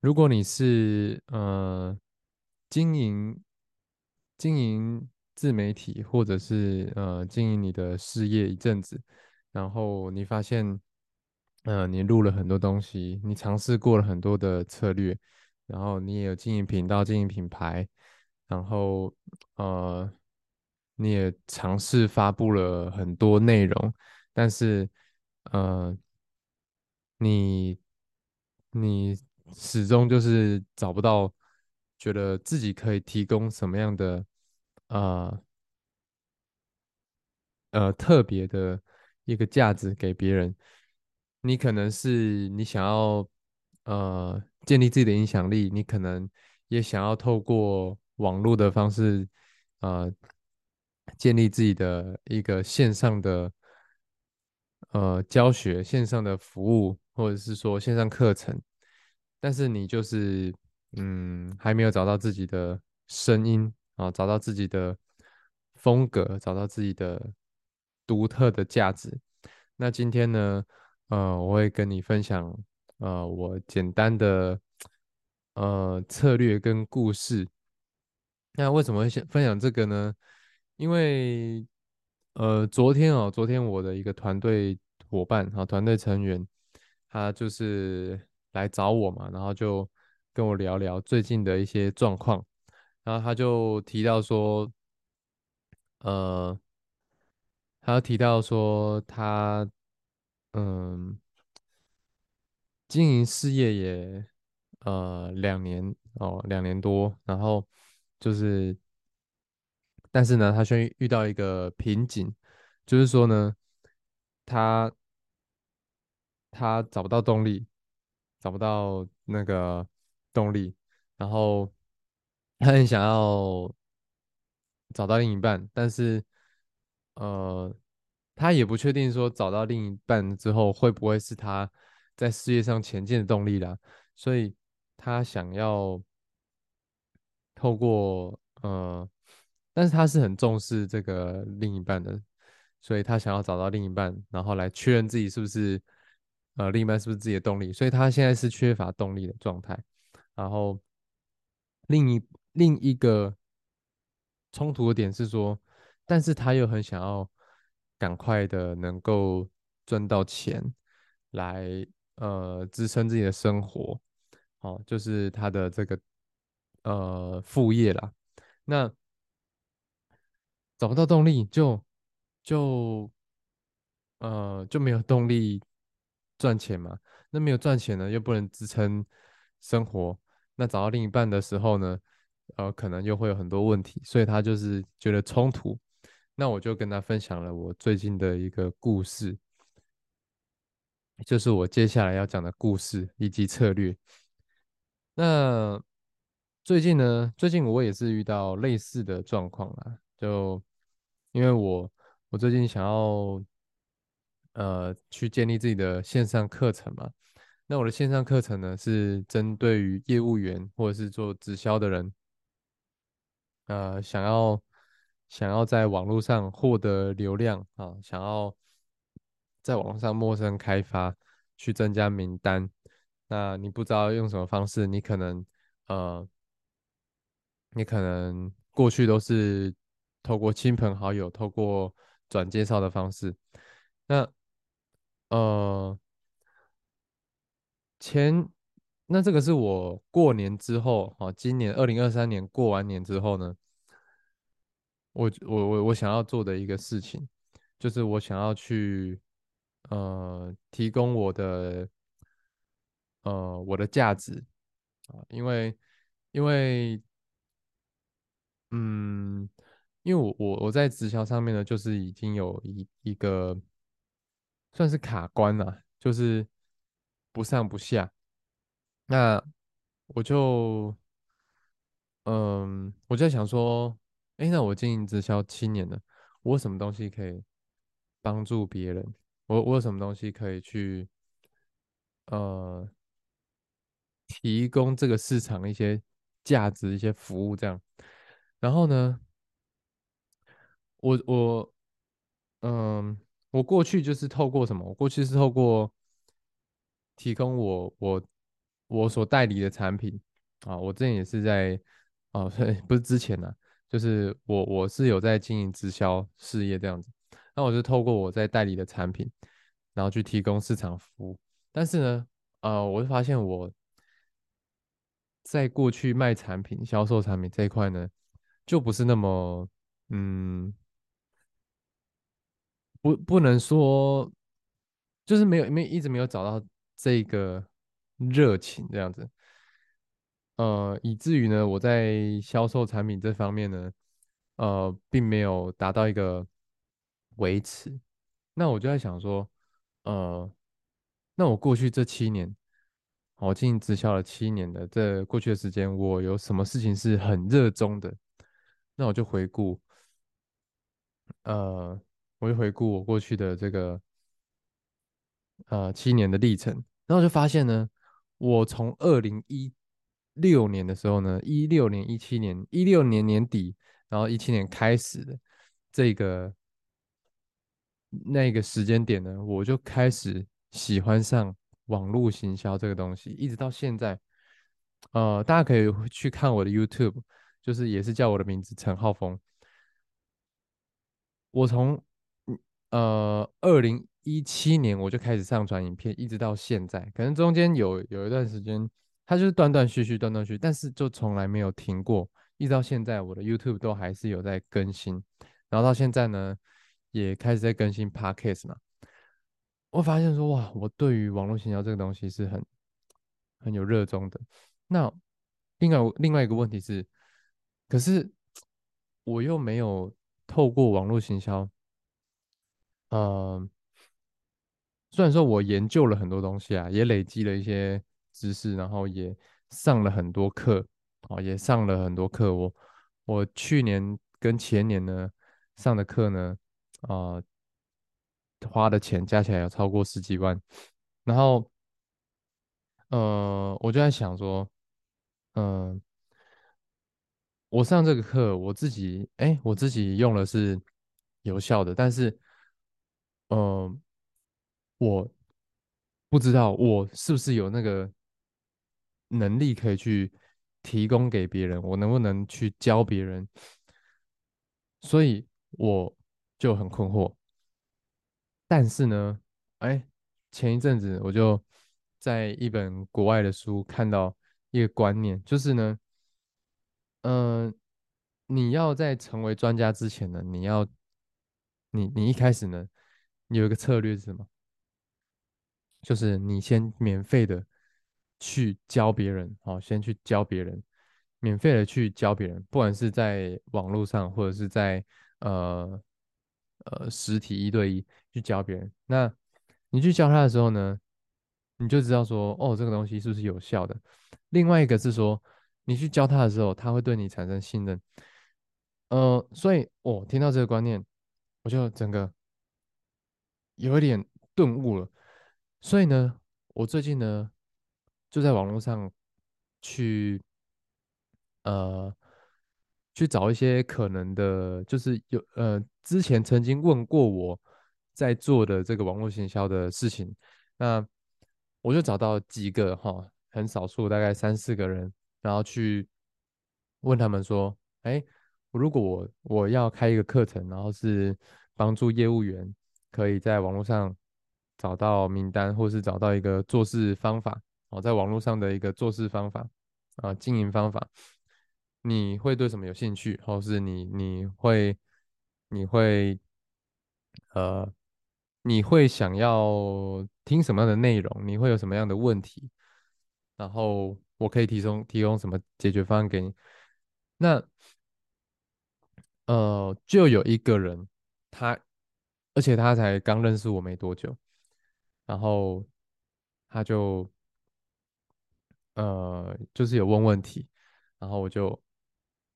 如果你是呃经营经营自媒体，或者是呃经营你的事业一阵子，然后你发现，呃你录了很多东西，你尝试过了很多的策略，然后你也有经营频道、经营品牌，然后呃你也尝试发布了很多内容，但是呃你你。始终就是找不到，觉得自己可以提供什么样的呃呃特别的一个价值给别人。你可能是你想要呃建立自己的影响力，你可能也想要透过网络的方式呃建立自己的一个线上的呃教学、线上的服务，或者是说线上课程。但是你就是，嗯，还没有找到自己的声音啊，找到自己的风格，找到自己的独特的价值。那今天呢，呃，我会跟你分享，呃，我简单的呃策略跟故事。那为什么会想分享这个呢？因为，呃，昨天哦，昨天我的一个团队伙伴啊，团队成员，他就是。来找我嘛，然后就跟我聊聊最近的一些状况，然后他就提到说，呃，他提到说他，嗯，经营事业也呃两年哦，两年多，然后就是，但是呢，他却遇到一个瓶颈，就是说呢，他他找不到动力。找不到那个动力，然后他很想要找到另一半，但是呃，他也不确定说找到另一半之后会不会是他在事业上前进的动力啦，所以他想要透过呃，但是他是很重视这个另一半的，所以他想要找到另一半，然后来确认自己是不是。呃，另一半是不是自己的动力？所以他现在是缺乏动力的状态。然后另一另一个冲突的点是说，但是他又很想要赶快的能够赚到钱，来呃支撑自己的生活。好，就是他的这个呃副业啦。那找不到动力，就就呃就没有动力。赚钱嘛，那没有赚钱呢，又不能支撑生活。那找到另一半的时候呢，呃，可能又会有很多问题，所以他就是觉得冲突。那我就跟他分享了我最近的一个故事，就是我接下来要讲的故事以及策略。那最近呢，最近我也是遇到类似的状况啊，就因为我我最近想要。呃，去建立自己的线上课程嘛？那我的线上课程呢，是针对于业务员或者是做直销的人，呃，想要想要在网络上获得流量啊，想要在网络上陌生开发，去增加名单。那你不知道用什么方式，你可能呃，你可能过去都是透过亲朋好友、透过转介绍的方式，那。呃，前那这个是我过年之后啊，今年二零二三年过完年之后呢，我我我我想要做的一个事情，就是我想要去呃提供我的呃我的价值啊，因为因为嗯，因为我我我在直销上面呢，就是已经有一一个。算是卡关了，就是不上不下。那我就，嗯，我就在想说，哎，那我经营直销七年了，我有什么东西可以帮助别人？我我有什么东西可以去，呃，提供这个市场一些价值、一些服务这样。然后呢，我我嗯，我过去就是透过什么？我过去是透过提供我我我所代理的产品啊，我之前也是在啊，不是之前呢、就是我我是有在经营直销事业这样子。那我就透过我在代理的产品，然后去提供市场服务。但是呢，呃，我就发现我在过去卖产品、销售产品这一块呢，就不是那么嗯。不不能说，就是没有没一直没有找到这个热情这样子，呃，以至于呢，我在销售产品这方面呢，呃，并没有达到一个维持。那我就在想说，呃，那我过去这七年，我经营直销了七年的这过去的时间，我有什么事情是很热衷的？那我就回顾。呃，我就回顾我过去的这个呃七年的历程，然后就发现呢，我从二零一六年的时候呢，一六年、一七年、一六年年底，然后一七年开始的这个那个时间点呢，我就开始喜欢上网络行销这个东西，一直到现在。呃，大家可以去看我的 YouTube，就是也是叫我的名字陈浩峰。我从呃二零一七年我就开始上传影片，一直到现在，可能中间有有一段时间，它就是断断续续、断断续续，但是就从来没有停过，一直到现在，我的 YouTube 都还是有在更新，然后到现在呢，也开始在更新 Podcast 嘛。我发现说，哇，我对于网络行销这个东西是很很有热衷的。那另外另外一个问题是，可是我又没有透过网络行销，呃，虽然说我研究了很多东西啊，也累积了一些知识，然后也上了很多课，哦，也上了很多课。我我去年跟前年呢上的课呢，啊、花的钱加起来有超过十几万。然后，呃，我就在想说，嗯、我上这个课，我自己，哎，我自己用的是有效的，但是，嗯、我不知道我是不是有那个能力可以去提供给别人，我能不能去教别人，所以我就很困惑。但是呢，哎，前一阵子我就在一本国外的书看到一个观念，就是呢。嗯，你要在成为专家之前呢，你要，你你一开始呢，有一个策略是什么？就是你先免费的去教别人，好，先去教别人，免费的去教别人，不管是在网络上或者是在呃呃实体一对一去教别人。那你去教他的时候呢，你就知道说，哦，这个东西是不是有效的。另外一个是说，你去教他的时候，他会对你产生信任。呃，所以我听到这个观念，我就整个有一点顿悟了。所以呢，我最近呢就在网络上去呃去找一些可能的，就是有呃之前曾经问过我在做的这个网络行销的事情，那我就找到几个哈，很少数，大概三四个人，然后去问他们说，哎，如果我我要开一个课程，然后是帮助业务员可以在网络上找到名单，或是找到一个做事方法，哦，在网络上的一个做事方法啊，经营方法，你会对什么有兴趣，或是你你会你会呃你会想要听什么样的内容？你会有什么样的问题？然后我可以提供提供什么解决方案给你？那呃，就有一个人，他而且他才刚认识我没多久，然后他就呃，就是有问问题，然后我就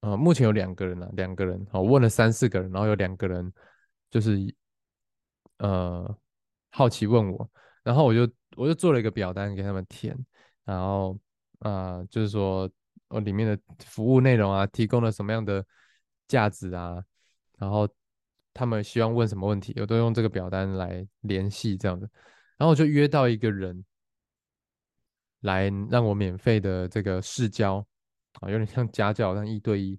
呃，目前有两个人啊，两个人，好，问了三四个人，然后有两个人就是呃好奇问我，然后我就我就做了一个表单给他们填，然后啊、就是说我里面的服务内容啊，提供了什么样的价值啊，然后他们希望问什么问题，我都用这个表单来联系这样子，然后我就约到一个人来让我免费的这个试教啊，有点像家教，但一对一，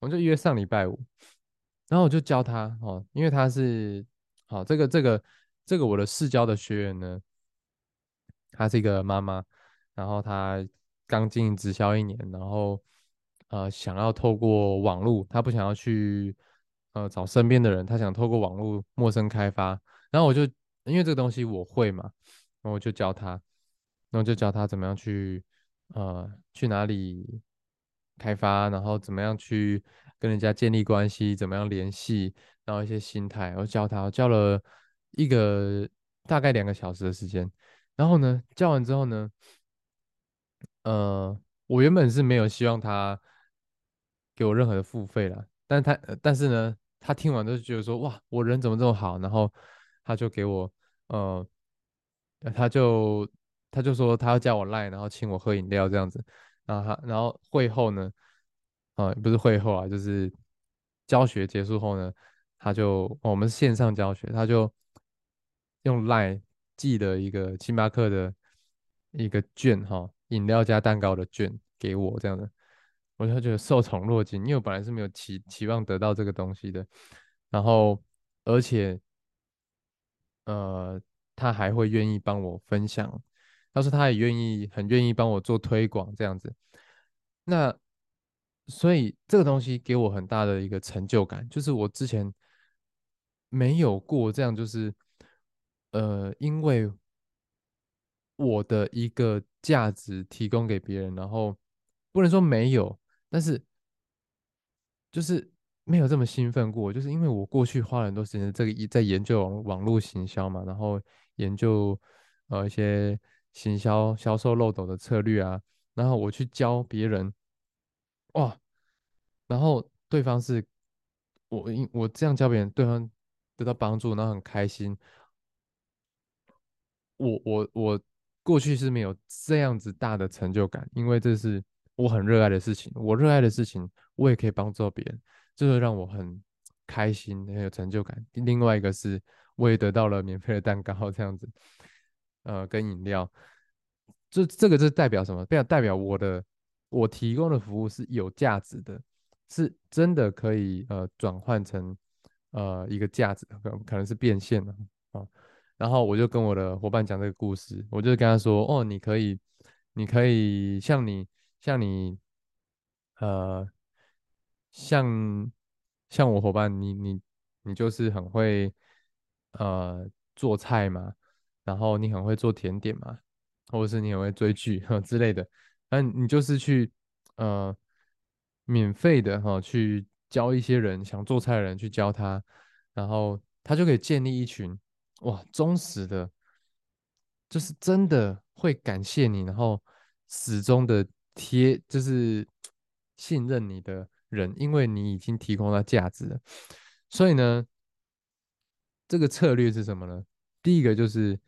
我就约上礼拜五，然后我就教他哦，因为他是好这个这个这个我的试教的学员呢，她是一个妈妈，然后她刚进直销一年，然后呃想要透过网络，她不想要去呃找身边的人，他想透过网络陌生开发，然后我就因为这个东西我会嘛，然后我就教他，然后就教他怎么样去呃去哪里开发，然后怎么样去跟人家建立关系，怎么样联系，然后一些心态，我教他，我教了一个大概两个小时的时间。然后呢，教完之后呢，呃，我原本是没有希望他给我任何的付费啦，但他，但是呢，他听完就觉得说，哇，我人怎么这么好？然后他就给我，呃，他就他就说他要叫我赖，然后请我喝饮料这样子，然后他，然后会后呢，啊、不是会后啊，就是教学结束后呢，他就，我们是线上教学，他就用 LINE 寄了一个星巴克的一个券哈，饮料加蛋糕的券给我这样的，我就觉得受宠若惊，因为我本来是没有期期望得到这个东西的，然后而且呃，他还会愿意帮我分享，他说他也愿意很愿意帮我做推广这样子，那所以这个东西给我很大的一个成就感，就是我之前没有过这样，就是呃，因为我的一个价值提供给别人，然后不能说没有，但是就是没有这么兴奋过，就是因为我过去花了很多时间这个一在研究网网络行销嘛，然后研究呃一些行销销售漏斗的策略啊，然后我去教别人，哇，然后对方是我因我这样教别人，对方得到帮助，然后很开心，我我我过去是没有这样子大的成就感，因为这是我很热爱的事情，我热爱的事情，我也可以帮助别人，这会让我很开心，很有成就感。另外一个是，我也得到了免费的蛋糕，这样子，呃，跟饮料，这这个是代表什么？代表代表我的我提供的服务是有价值的，是真的可以呃转换成呃一个价值，可可能是变现的啊。然后我就跟我的伙伴讲这个故事，我就跟他说：“哦，你可以，你可以像你，像你，呃，像像我伙伴，你你你就是很会呃做菜嘛，然后你很会做甜点嘛，或者是你很会追剧哈 之类的，那你就是去呃免费的哈去教一些人想做菜的人去教他，然后他就可以建立一群。”哇，忠实的，就是真的会感谢你，然后始终的贴，就是信任你的人，因为你已经提供了价值了。所以呢，这个策略是什么呢？第一个就是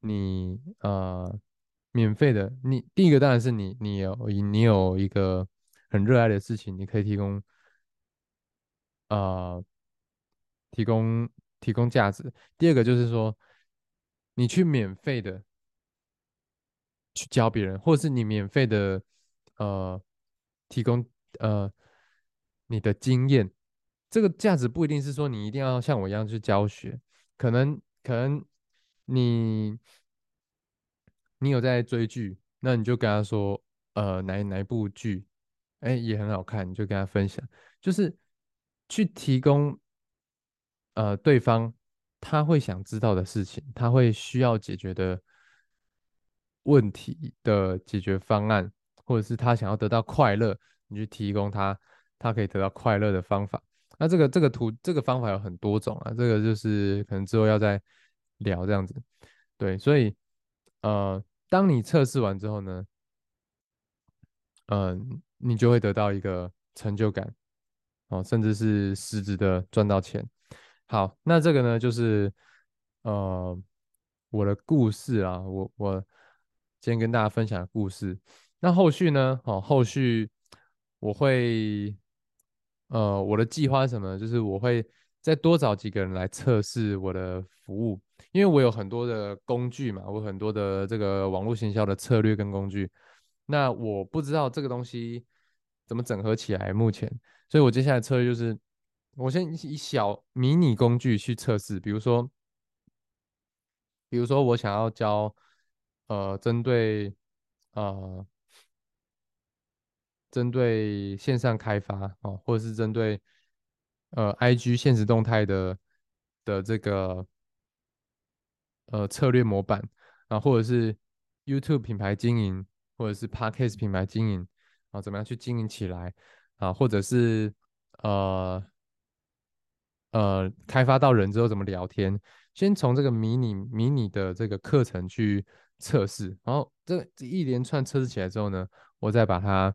你呃免费的，你第一个当然是你你有你有一个很热爱的事情，你可以提供呃提供提供价值。第二个就是说，你去免费的去教别人，或者是你免费的呃提供呃你的经验，这个价值不一定是说你一定要像我一样去教学，可能可能你你有在追剧，那你就跟他说呃哪哪一部剧，哎也很好看，你就跟他分享，就是去提供呃对方他会想知道的事情，他会需要解决的问题的解决方案，或者是他想要得到快乐，你去提供他他可以得到快乐的方法。那这个这个图这个方法有很多种啊，这个就是可能之后要再聊这样子。对，所以呃，当你测试完之后呢，嗯，你就会得到一个成就感，哦，甚至是实质的赚到钱。好，那这个呢，就是呃我的故事啊，我我今天跟大家分享的故事。那后续呢，哦，后续我会呃我的计划是什么？就是我会再多找几个人来测试我的服务，因为我有很多的工具嘛，我很多的这个网络行销的策略跟工具。那我不知道这个东西怎么整合起来，目前，所以我接下来策略就是，我先以小迷你工具去测试，比如说，比如说我想要教，呃，针对，呃，针对线上开发哦，或者是针对，呃，IG 现实动态的的这个，呃，策略模板啊，或者是 YouTube 品牌经营。或者是 Podcast 品牌经营啊，怎么样去经营起来啊？或者是呃呃，开发到人之后怎么聊天？先从这个迷你迷你的这个课程去测试，然后这这一连串测试起来之后呢，我再把它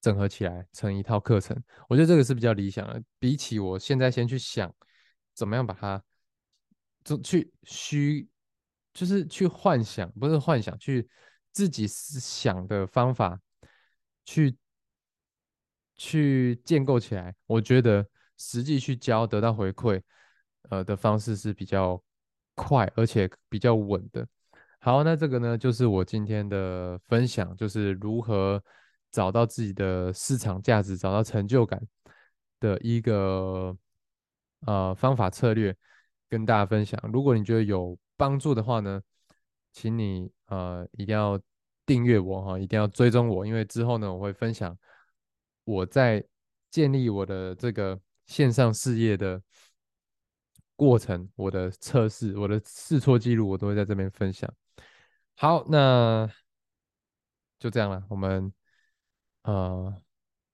整合起来成一套课程。我觉得这个是比较理想的，比起我现在先去想怎么样把它就去虚，就是去幻想，不是幻想去。自己思想的方法去去建构起来，我觉得实际去教得到回馈，呃的方式是比较快而且比较稳的。好，那这个呢就是我今天的分享，就是如何找到自己的市场价值，找到成就感的一个呃方法策略，跟大家分享。如果你觉得有帮助的话呢？请你呃一定要订阅我哈，一定要追踪我，因为之后呢我会分享我在建立我的这个线上事业的过程，我的测试，我的试错记录，我都会在这边分享。好，那就这样了。我们呃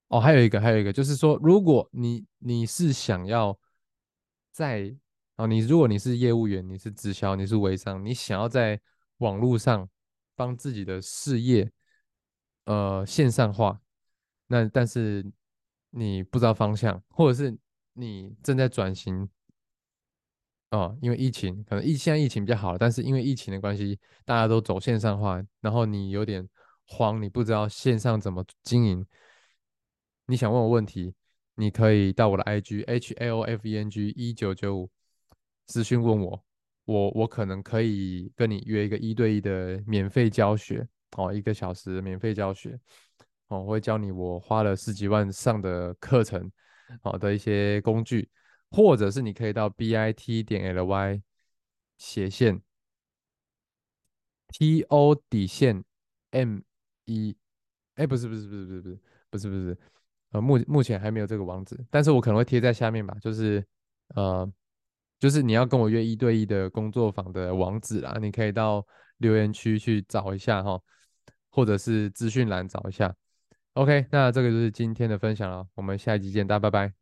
哦，还有一个，还有一个就是说，如果你你是想要在啊，你如果你是业务员，你是直销，你是微商，你想要在网络上帮自己的事业，呃，线上化，那但是你不知道方向，或者是你正在转型，哦，因为疫情，可能疫现在疫情比较好，但是因为疫情的关系，大家都走线上化，然后你有点慌，你不知道线上怎么经营，你想问我问题，你可以到我的 IG H L F E N G 一九九五私讯问我。我我可能可以跟你约一个一对一的免费教学哦，一个小时免费教学。哦，我会教你我花了十几万上的课程好的一些工具，或者是你可以到 b i t 点 l y 斜线 t o 底线 m 一，哎，不是不是不是不是不是不是不是，呃目目前还没有这个网址，但是我可能会贴在下面吧，就是呃。就是你要跟我约一对一的工作坊的网址啦，你可以到留言区去找一下哈，或者是资讯栏找一下。OK，那这个就是今天的分享了，我们下一集见，大家拜拜。